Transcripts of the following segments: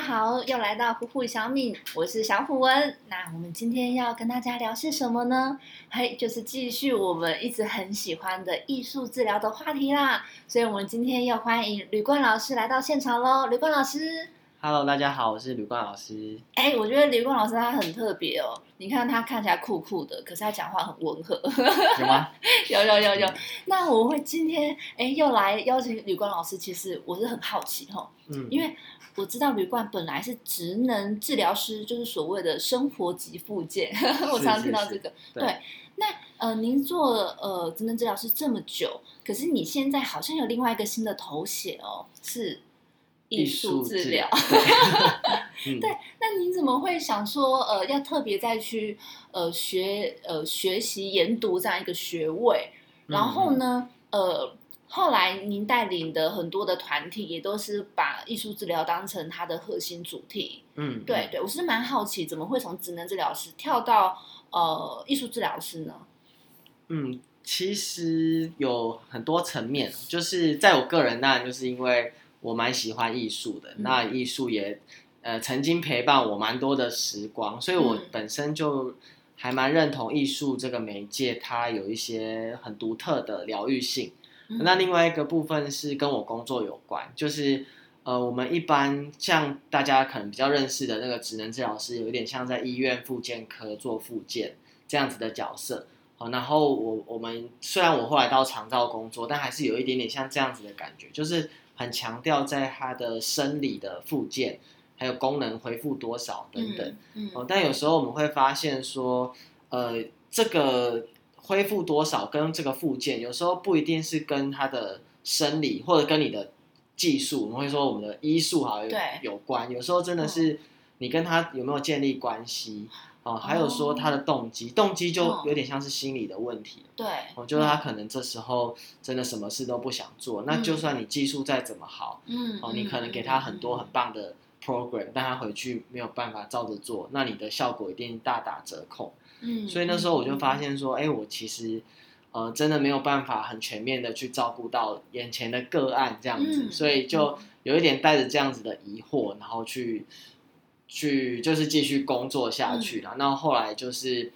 家好，又来到虎虎小敏，我是小虎文。那我们今天要跟大家聊些什么呢？嘿，就是继续我们一直很喜欢的艺术治疗的话题啦。所以，我们今天要欢迎吕冠老师来到现场喽。吕冠老师，Hello，大家好，我是吕冠老师。哎，我觉得吕冠老师他很特别哦。你看他看起来酷酷的，可是他讲话很温和。有吗？有有有有。那我会今天哎又来邀请吕冠老师，其实我是很好奇哈，嗯，因为。我知道旅馆本来是职能治疗师，就是所谓的生活级附件。我常常听到这个。对，那呃，您做呃职能治疗师这么久，可是你现在好像有另外一个新的头衔哦，是艺术治疗。对，那您怎么会想说呃要特别再去呃学呃学习研读这样一个学位？然后呢呃。后来您带领的很多的团体也都是把艺术治疗当成它的核心主题。嗯，对对，我是蛮好奇，怎么会从职能治疗师跳到呃艺术治疗师呢？嗯，其实有很多层面，就是在我个人，那就是因为我蛮喜欢艺术的，那艺术也呃曾经陪伴我蛮多的时光，所以我本身就还蛮认同艺术这个媒介，它有一些很独特的疗愈性。那另外一个部分是跟我工作有关，就是呃，我们一般像大家可能比较认识的那个职能治疗师，有一点像在医院复健科做复健这样子的角色。好，然后我我们虽然我后来到长照工作，但还是有一点点像这样子的感觉，就是很强调在他的生理的复健，还有功能恢复多少等等。嗯。哦，但有时候我们会发现说，呃，这个。恢复多少跟这个附件，有时候不一定是跟他的生理或者跟你的技术，我们会说我们的医术好有有关。有时候真的是你跟他有没有建立关系啊？还有说他的动机，动机就有点像是心理的问题。对，我觉得他可能这时候真的什么事都不想做。那就算你技术再怎么好，嗯，哦，你可能给他很多很棒的 program，但他回去没有办法照着做，那你的效果一定大打折扣。嗯，所以那时候我就发现说，哎，我其实，呃，真的没有办法很全面的去照顾到眼前的个案这样子，所以就有一点带着这样子的疑惑，然后去，去就是继续工作下去了。那后来就是，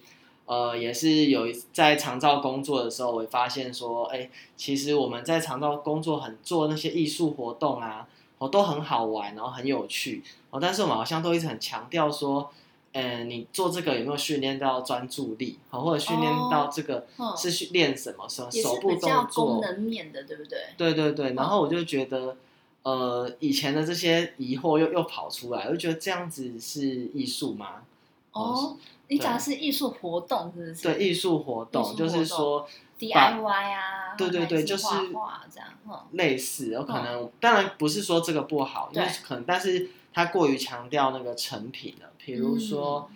呃，也是有在长照工作的时候，我发现说，哎，其实我们在长照工作很做那些艺术活动啊，哦，都很好玩，然后很有趣，哦，但是我们好像都一直很强调说。嗯，你做这个有没有训练到专注力？好，或者训练到这个是训练什么？手手部动作？功能面的，对不对？对对对。然后我就觉得，呃，以前的这些疑惑又又跑出来，我就觉得这样子是艺术吗？哦，你讲的是艺术活动，是不是？对，艺术活动就是说 DIY 啊，对对对，就是画这样，类似。有可能，当然不是说这个不好，因为可能，但是。他过于强调那个成品了，比如说，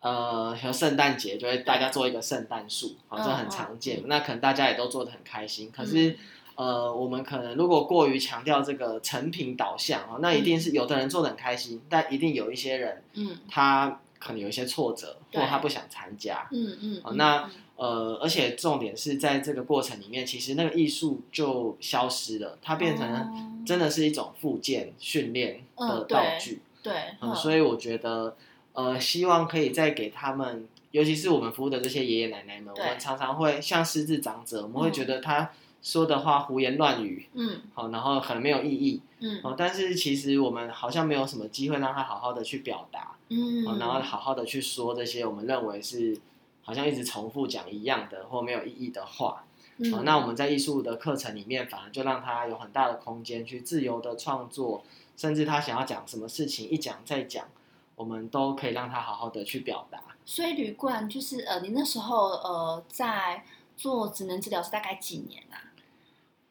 呃，有圣诞节就会大家做一个圣诞树，好，这很常见。那可能大家也都做的很开心。可是，呃，我们可能如果过于强调这个成品导向啊，那一定是有的人做的很开心，但一定有一些人，嗯，他可能有一些挫折，或他不想参加，嗯嗯，啊，那。呃，而且重点是在这个过程里面，其实那个艺术就消失了，它变成真的是一种附件训练的道具。对，嗯，所以我觉得，呃，希望可以再给他们，尤其是我们服务的这些爷爷奶奶们，我们常常会像失智长者，我们会觉得他说的话胡言乱语，嗯，好，然后可能没有意义，嗯，哦，但是其实我们好像没有什么机会让他好好的去表达，嗯，然后好好的去说这些我们认为是。好像一直重复讲一样的或没有意义的话，啊，那我们在艺术的课程里面，反而就让他有很大的空间去自由的创作，甚至他想要讲什么事情，一讲再讲，我们都可以让他好好的去表达。所以吕冠就是呃，你那时候呃在做职能治疗师大概几年啊？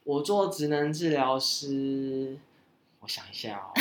我做职能治疗师，我想一下哦，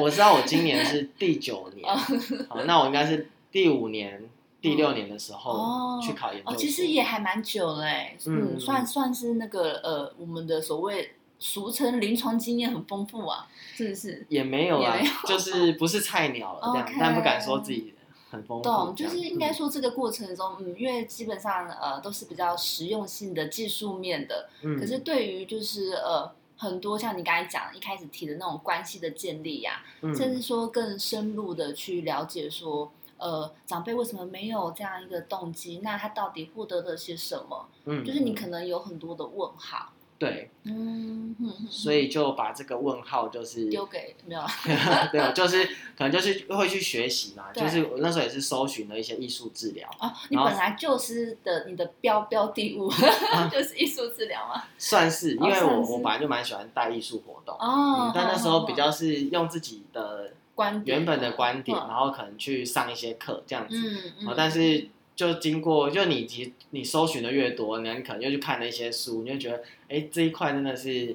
我知道我今年是第九年，好，那我应该是第五年。第六年的时候去考研究哦，其实也还蛮久嘞，嗯，算算是那个呃，我们的所谓俗称临床经验很丰富啊，是不是？也没有啊，就是 不是菜鸟了这样，但不敢说自己很丰富。懂，就是应该说这个过程中，嗯，因为基本上呃都是比较实用性的技术面的，嗯，可是对于就是呃。很多像你刚才讲一开始提的那种关系的建立呀，甚至说更深入的去了解说，呃，长辈为什么没有这样一个动机？那他到底获得了些什么？嗯，就是你可能有很多的问号。对，嗯，所以就把这个问号就是丢给没有，对啊，就是可能就是会去学习嘛，就是我那时候也是搜寻了一些艺术治疗哦，你本来就是的，你的标标的物 就是艺术治疗吗？算是，因为我我本来就蛮喜欢带艺术活动哦，但那时候比较是用自己的观原本的观点，然后可能去上一些课这样子，嗯但是。就经过，就你你你搜寻的越多，你可能又去看了一些书，你就觉得，哎，这一块真的是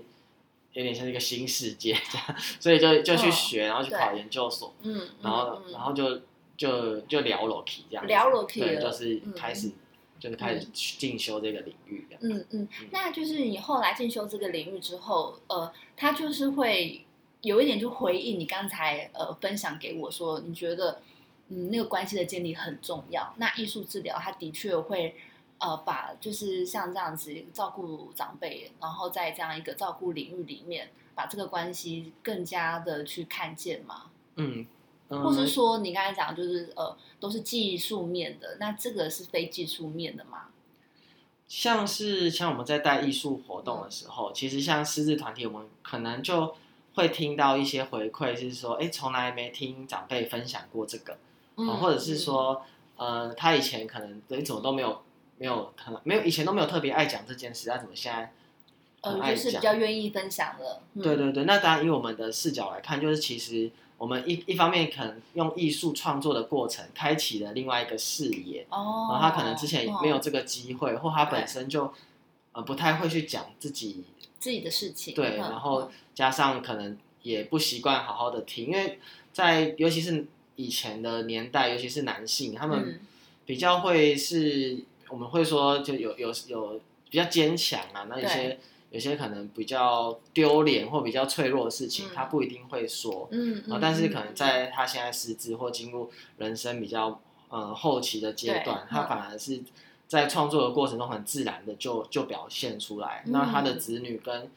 有点像一个新世界这样，所以就就去学，然后去考研究所，嗯，然后然后就就就聊裸体这样，聊裸体，对，就是开始就是开始进修这个领域的，嗯嗯，那就是你后来进修这个领域之后，呃，他就是会有一点就回应你刚才呃分享给我说，你觉得。嗯，那个关系的建立很重要。那艺术治疗，它的确会，呃，把就是像这样子照顾长辈，然后在这样一个照顾领域里面，把这个关系更加的去看见嘛。嗯，或是说你刚才讲就是呃，都是技术面的，那这个是非技术面的吗？像是像我们在带艺术活动的时候，其实像狮子团体，我们可能就会听到一些回馈，是说，哎，从来没听长辈分享过这个。或者是说，呃，他以前可能怎么都没有没有可能没有以前都没有特别爱讲这件事，他怎么现在呃就是比较愿意分享的？对对对，那当然以我们的视角来看，就是其实我们一一方面可能用艺术创作的过程开启了另外一个视野哦，然后他可能之前没有这个机会，或他本身就呃不太会去讲自己自己的事情，对，然后加上可能也不习惯好好的听，因为在尤其是。以前的年代，尤其是男性，他们比较会是，我们会说就有有有比较坚强啊，那有些有些可能比较丢脸或比较脆弱的事情，他不一定会说，嗯，啊，但是可能在。他现在失智或进入人生比较呃后期的阶段，他反而是在创作的过程中很自然的就就表现出来，那他的子女跟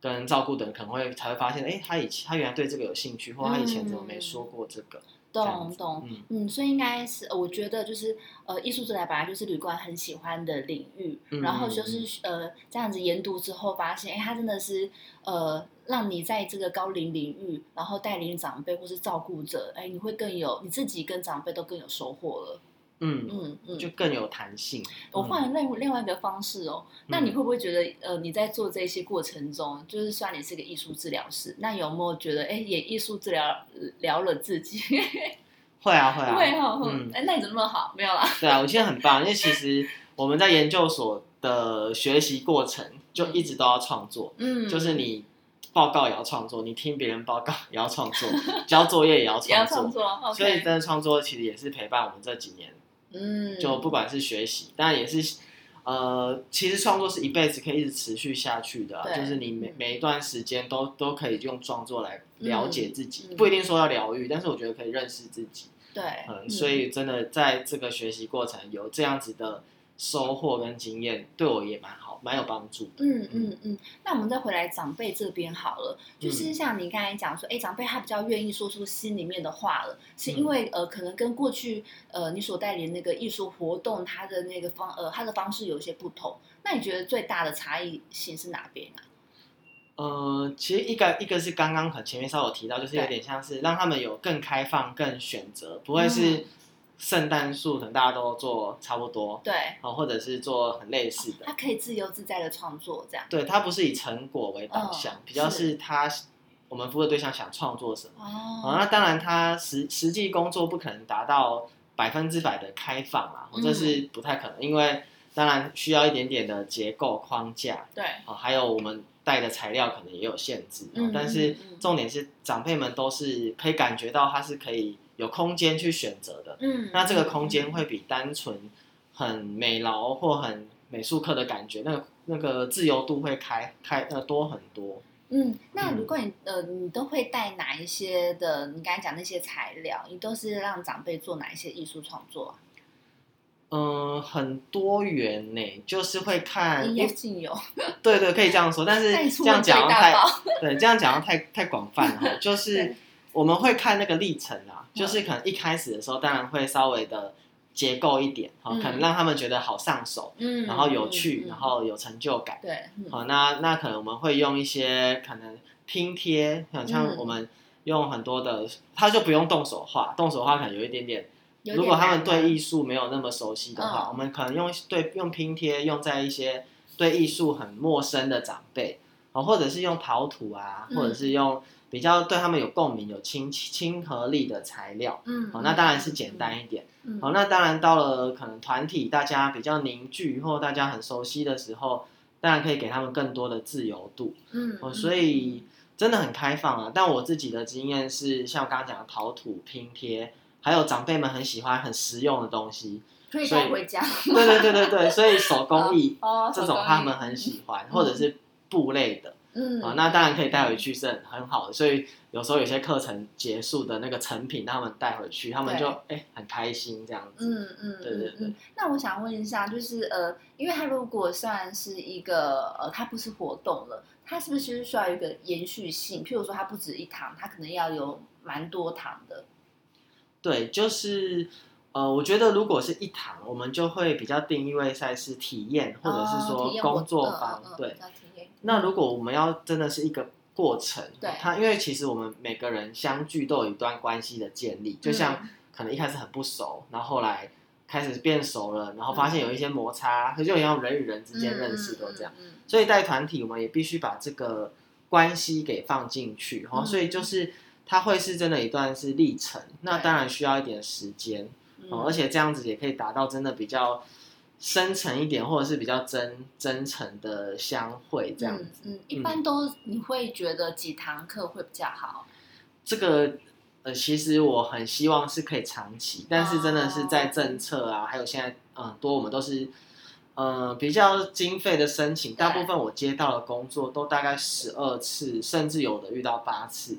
跟照顾的人可能会才会发现，哎，他以前他原来对这个有兴趣，或他以前怎么没说过这个。懂懂，嗯，所以应该是，我觉得就是呃，艺术治疗本来就是旅馆很喜欢的领域，然后就是呃这样子研读之后发现，哎，它真的是呃让你在这个高龄领域，然后带领长辈或是照顾者，哎，你会更有你自己跟长辈都更有收获了。嗯嗯嗯，就更有弹性。我换了另另外一个方式哦，那你会不会觉得，呃，你在做这些过程中，就是虽然你是个艺术治疗师，那有没有觉得，哎，也艺术治疗疗了自己？会啊会啊会哈，嗯，哎，那你怎么那么好？没有啦。对啊，我现在很 棒，因为其实我们在研究所的学习过程就一直都要创作，嗯，就是你报告也要创作，你听别人报告也要创作，交作业也要创作，所以真的创作其实也是陪伴我们这几年。嗯，就不管是学习，当然也是，呃，其实创作是一辈子可以一直持续下去的，就是你每每一段时间都都可以用创作来了解自己，不一定说要疗愈，但是我觉得可以认识自己。对，嗯，所以真的在这个学习过程有这样子的。收获跟经验对我也蛮好，蛮有帮助。嗯嗯嗯，那我们再回来长辈这边好了，就是像你刚才讲说，哎，长辈他比较愿意说出心里面的话了，是因为呃，可能跟过去呃你所带领那个艺术活动，他的那个方呃他的方式有一些不同。那你觉得最大的差异性是哪边啊？呃，其实一个一个是刚刚可前面稍微提到，就是有点像是让他们有更开放、更选择，不会是。圣诞树可能大家都做差不多，对，哦，或者是做很类似的，它可以自由自在的创作这样。对，它不是以成果为导向，比较是他我们服务对象想创作什么。哦，那当然他实实际工作不可能达到百分之百的开放啊，这是不太可能，因为当然需要一点点的结构框架。对，哦，还有我们带的材料可能也有限制，但是重点是长辈们都是可以感觉到它是可以。有空间去选择的，嗯，那这个空间会比单纯很美劳或很美术课的感觉，那个那个自由度会开开呃多很多。嗯，那如果你呃你都会带哪一些的？你刚才讲那些材料，你都是让长辈做哪一些艺术创作？嗯，很多元呢，就是会看，应有尽有。对对，可以这样说，但是这样讲太，对，这样讲太太广泛了。就是我们会看那个历程啊，就是可能一开始的时候，当然会稍微的结构一点，哈，可能让他们觉得好上手，嗯，然后有趣，然后有成就感，对，好，那那可能我们会用一些可能拼贴，像我们用很多的，他就不用动手画，动手画可能有一点点。如果他们对艺术没有那么熟悉的话，我们可能用对用拼贴，用在一些对艺术很陌生的长辈，哦，或者是用陶土啊，或者是用比较对他们有共鸣、有亲亲和力的材料，嗯，哦，那当然是简单一点，哦，那当然到了可能团体大家比较凝聚或大家很熟悉的时候，当然可以给他们更多的自由度，嗯，哦，所以真的很开放啊。但我自己的经验是，像我刚刚讲的陶土拼贴。还有长辈们很喜欢很实用的东西，可以带回家。对对对对对，所以手工 艺这种他们很喜欢，或者是布类的，嗯啊，那当然可以带回去是很很好的。所以有时候有些课程结束的那个成品，他们带回去，他们就哎很开心这样子。嗯嗯，对对对。那我想问一下，就是呃，因为它如果算是一个呃，它不是活动了，它是不是需要一个延续性？譬如说，它不止一堂，它可能要有蛮多堂的。对，就是，呃，我觉得如果是一堂，我们就会比较定义为赛事体验，或者是说工作坊。对，那如果我们要真的是一个过程，对，它因为其实我们每个人相聚都有一段关系的建立，就像可能一开始很不熟，然后后来开始变熟了，然后发现有一些摩擦，就像人与人之间认识都这样。所以带团体，我们也必须把这个关系给放进去，哈，所以就是。它会是真的一段是历程，那当然需要一点时间，哦，而且这样子也可以达到真的比较深沉一点，或者是比较真真诚的相会这样子。嗯，一般都你会觉得几堂课会比较好？这个呃，其实我很希望是可以长期，但是真的是在政策啊，还有现在嗯多我们都是呃比较经费的申请，大部分我接到的工作都大概十二次，甚至有的遇到八次。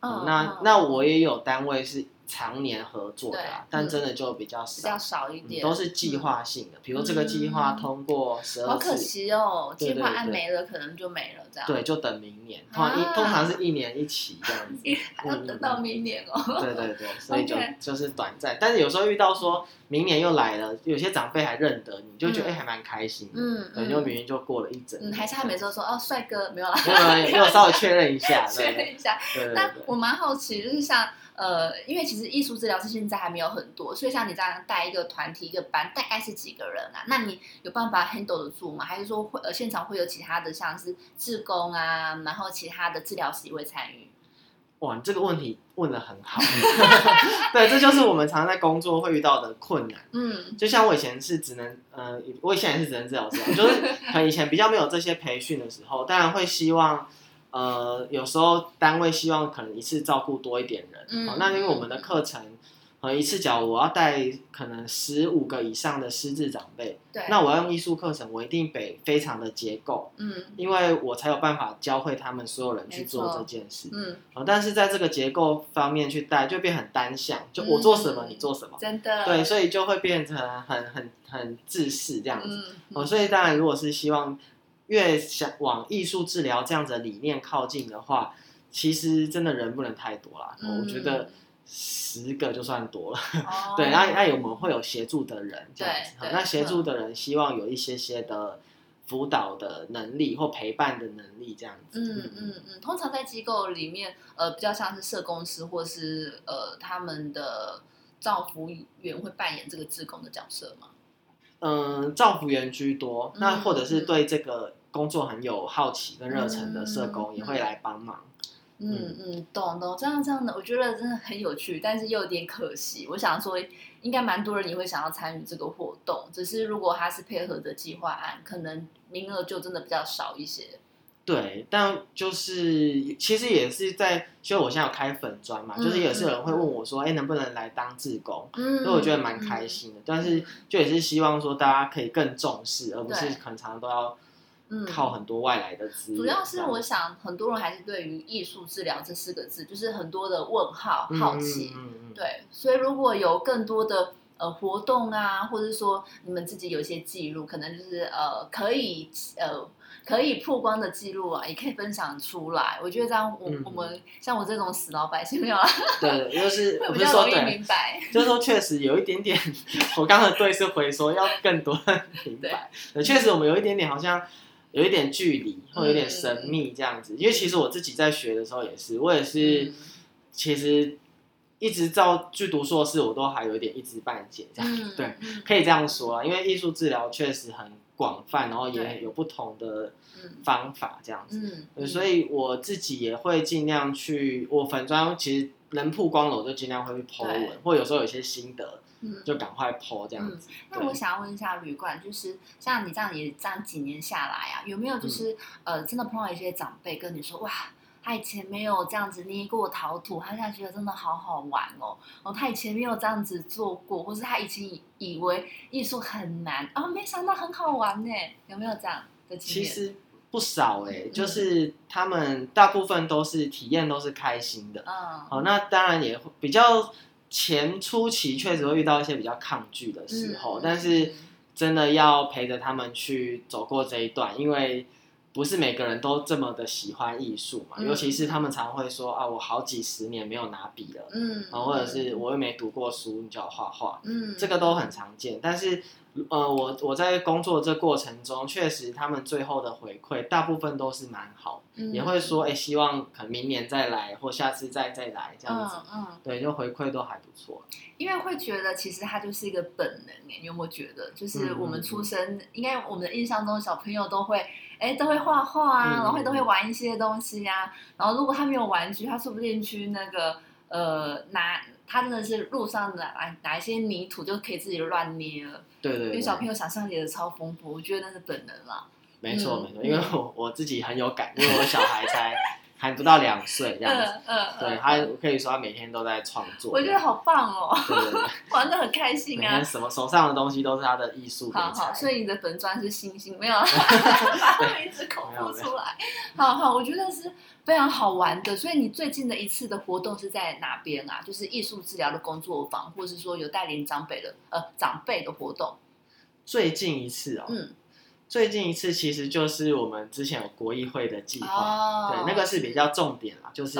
嗯那那我也有单位是。常年合作的，但真的就比较少，比较少一点，都是计划性的。比如这个计划通过十二次，好可惜哦，计划按没了，可能就没了这样。对，就等明年，通常一通常是一年一期这样 子，要等到明年哦。对对对，所以就 就是短暂，但是有时候遇到说明年又来了，有些长辈还认得你，就觉得哎还蛮开心。嗯嗯，就明年就过了一整，还是他每次都说哦帅哥没有啦，没有稍微确认一下，确认一下。那我蛮好奇，就是像。呃，因为其实艺术治疗师现在还没有很多，所以像你这样带一个团体一个班，大概是几个人啊？那你有办法 handle 得住吗？还是说会呃现场会有其他的像是志工啊，然后其他的治疗师也会参与？哇，这个问题问的很好。对，这就是我们常常在工作会遇到的困难。嗯，就像我以前是只能，呃，我以前也是只能治疗师，就是可能以前比较没有这些培训的时候，当然会希望。呃，有时候单位希望可能一次照顾多一点人，好，那因为我们的课程，呃，一次讲我要带可能十五个以上的师资长辈，对，那我要用艺术课程，我一定得非常的结构，嗯，因为我才有办法教会他们所有人去做这件事，嗯，哦，但是在这个结构方面去带，就变很单向，就我做什么你做什么，真的，对，所以就会变成很很很自私这样子，哦，所以当然如果是希望。越想往艺术治疗这样子的理念靠近的话，其实真的人不能太多了。我觉得十个就算多了。对，那那我们会有协助的人这样子。那协助的人希望有一些些的辅导的能力或陪伴的能力这样子。嗯嗯嗯。通常在机构里面，呃，比较像是社工师或是呃他们的照服员会扮演这个志工的角色吗？嗯，造福员居多，那或者是对这个工作很有好奇跟热忱的社工也会来帮忙。嗯嗯，懂懂，这样这样的，我觉得真的很有趣，但是又有点可惜。我想说，应该蛮多人也会想要参与这个活动，只是如果他是配合的计划案，可能名额就真的比较少一些。对，但就是其实也是在，因为我现在有开粉砖嘛，就是也是有人会问我说，哎，能不能来当志工？嗯，所以我觉得蛮开心的。但是就也是希望说，大家可以更重视，而不是可能常常都要靠很多外来的资源。主要是我想，很多人还是对于艺术治疗这四个字，就是很多的问号、好奇。对，所以如果有更多的呃活动啊，或者说你们自己有一些记录，可能就是呃可以呃。可以曝光的记录啊，也可以分享出来。我觉得这样，我我们像我这种死老百姓没有啊。对，就是 比较容易明白。就是说，确实有一点点。我刚刚对是回说要更多明白。对，确实我们有一点点好像有一点距离，或有点神秘这样子。因为其实我自己在学的时候也是，我也是，其实一直到去读硕士，我都还有一点一知半解这样。对，可以这样说啊。因为艺术治疗确实很。广泛，然后也有不同的方法这样子，所以我自己也会尽量去。我粉砖其实能曝光了，我就尽量会去 po 文，或有时候有些心得，就赶快 po 这样子。那我想要问一下旅馆，就是像你这样也这样几年下来啊，有没有就是呃，真的碰到一些长辈跟你说哇？他以前没有这样子捏过陶土，他现在觉得真的好好玩哦。哦，他以前没有这样子做过，或是他以前以以为艺术很难，哦，没想到很好玩呢。有没有这样的经验？其实不少哎，就是他们大部分都是体验都是开心的。嗯，好，那当然也比较前初期确实会遇到一些比较抗拒的时候，但是真的要陪着他们去走过这一段，因为。不是每个人都这么的喜欢艺术嘛，尤其是他们常会说啊，我好几十年没有拿笔了，嗯，啊，或者是我又没读过书，你叫我画画，嗯，这个都很常见，但是。呃，我我在工作这过程中，确实他们最后的回馈大部分都是蛮好，也会说，哎，希望可能明年再来，或下次再再来这样子，嗯，对，就回馈都还不错。因为会觉得其实它就是一个本能，你有没有觉得？就是我们出生，应该我们的印象中小朋友都会，哎，都会画画啊，然后都会玩一些东西呀，然后如果他没有玩具，他说不定去那个呃拿。他真的是路上的拿拿一些泥土就可以自己乱捏了，对对，因为小朋友想象力的超丰富，我觉得那是本能啦。没错没错，因为我我自己很有感，因为我小孩才还不到两岁这样子，嗯嗯，对他可以说他每天都在创作，我觉得好棒哦，对对对，玩的很开心啊，什么手上的东西都是他的艺术。好好，所以你的本专是星星，没有把名字口述出来。好好，我觉得是。非常好玩的，所以你最近的一次的活动是在哪边啊？就是艺术治疗的工作坊，或是说有带领长辈的呃长辈的活动。最近一次哦，嗯，最近一次其实就是我们之前有国议会的计划，对，那个是比较重点啦，就是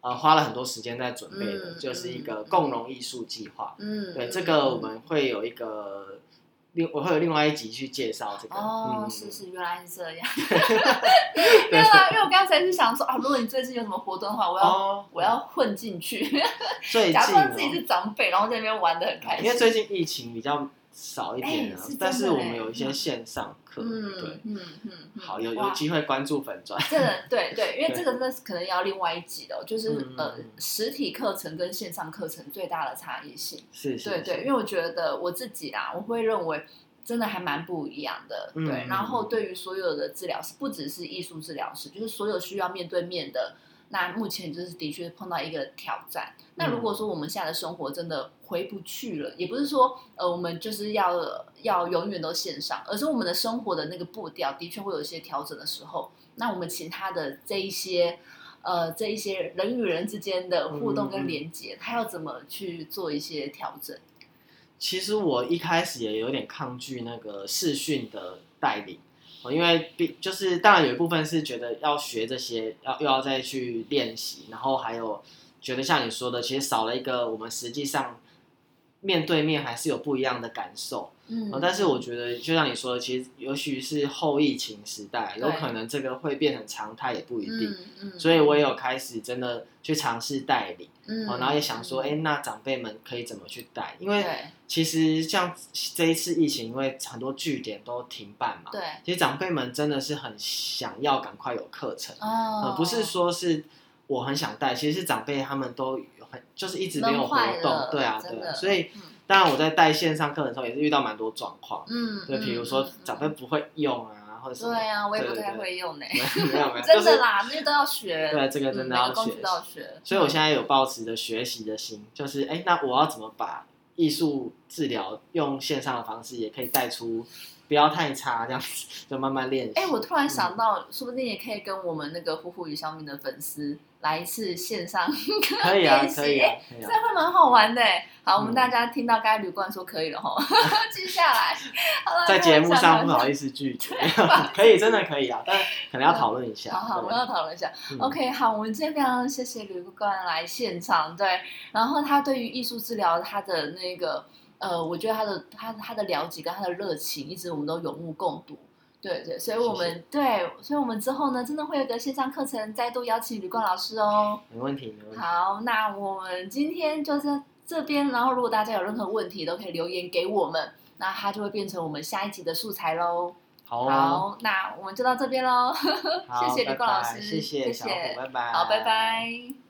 呃花了很多时间在准备的，就是一个共融艺术计划。嗯，对，这个我们会有一个。另我会有另外一集去介绍这个哦，是是，原来是这样。因为因为我刚才是想说啊，如果你最近有什么活动的话，我要我要混进去，假装自己是长辈，然后在那边玩的很开心。因为最近疫情比较。少一点啊，但是我们有一些线上课，对，嗯嗯，好，有有机会关注粉砖，这个对对，因为这个真的是可能要另外一集的，就是呃，实体课程跟线上课程最大的差异性，是，对对，因为我觉得我自己啦，我会认为真的还蛮不一样的，对，然后对于所有的治疗师，不只是艺术治疗师，就是所有需要面对面的。那目前就是的确碰到一个挑战。那如果说我们现在的生活真的回不去了，也不是说呃我们就是要要永远都线上，而是我们的生活的那个步调的确会有一些调整的时候。那我们其他的这一些呃这一些人与人之间的互动跟连接，它要怎么去做一些调整？其实我一开始也有点抗拒那个视讯的带领。因为比就是当然有一部分是觉得要学这些，要又要再去练习，然后还有觉得像你说的，其实少了一个我们实际上面对面还是有不一样的感受。嗯，但是我觉得就像你说的，其实尤其是后疫情时代，有可能这个会变成常态，也不一定。嗯，所以我也有开始真的去尝试代理。嗯，然后也想说，哎，那长辈们可以怎么去带？因为其实像这一次疫情，因为很多据点都停办嘛。对。其实长辈们真的是很想要赶快有课程。哦。不是说是我很想带，其实是长辈他们都很就是一直没有活动。对啊，对。所以。当然，我在带线上课的时候也是遇到蛮多状况，嗯，对，比如说长辈不会用啊，或者对啊，我也不太会用呢，没有没有，真的啦，那些都要学，对，这个真的要学，所以我现在有抱持着学习的心，就是哎，那我要怎么把艺术治疗用线上的方式也可以带出。不要太差，这样子就慢慢练习。哎，我突然想到，说不定也可以跟我们那个呼呼与小敏的粉丝来一次线上 可以啊，可以啊，这会蛮好玩的。好，我们大家听到刚才吕冠说可以了哈，记下来。在节目上不好意思拒绝，可以，真的可以啊，但可能要讨论一下。好好，我们要讨论一下。OK，好，我们今天非常谢谢旅馆来现场，对，然后他对于艺术治疗他的那个。呃，我觉得他的他他的了解跟他的热情，一直我们都有目共睹。对对，所以我们对，所以我们之后呢，真的会有个线上课程，再度邀请吕冠老师哦。没问题，没问题。好，那我们今天就在这边，然后如果大家有任何问题，都可以留言给我们，那它就会变成我们下一集的素材喽。好，那我们就到这边喽。谢谢吕冠老师，谢谢，谢谢，拜拜。好，拜拜。